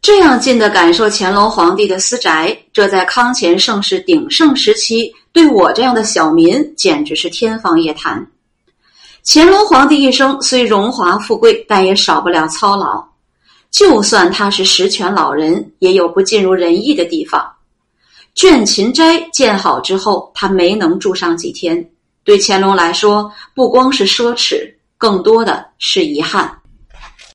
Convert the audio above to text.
这样近的感受乾隆皇帝的私宅这在康乾盛世鼎盛时期对我这样的小民简直是天方夜谭。乾隆皇帝一生虽荣华富贵但也少不了操劳。就算他是十全老人也有不尽如人意的地方。倦勤斋建好之后他没能住上几天对乾隆来说不光是奢侈更多的是遗憾。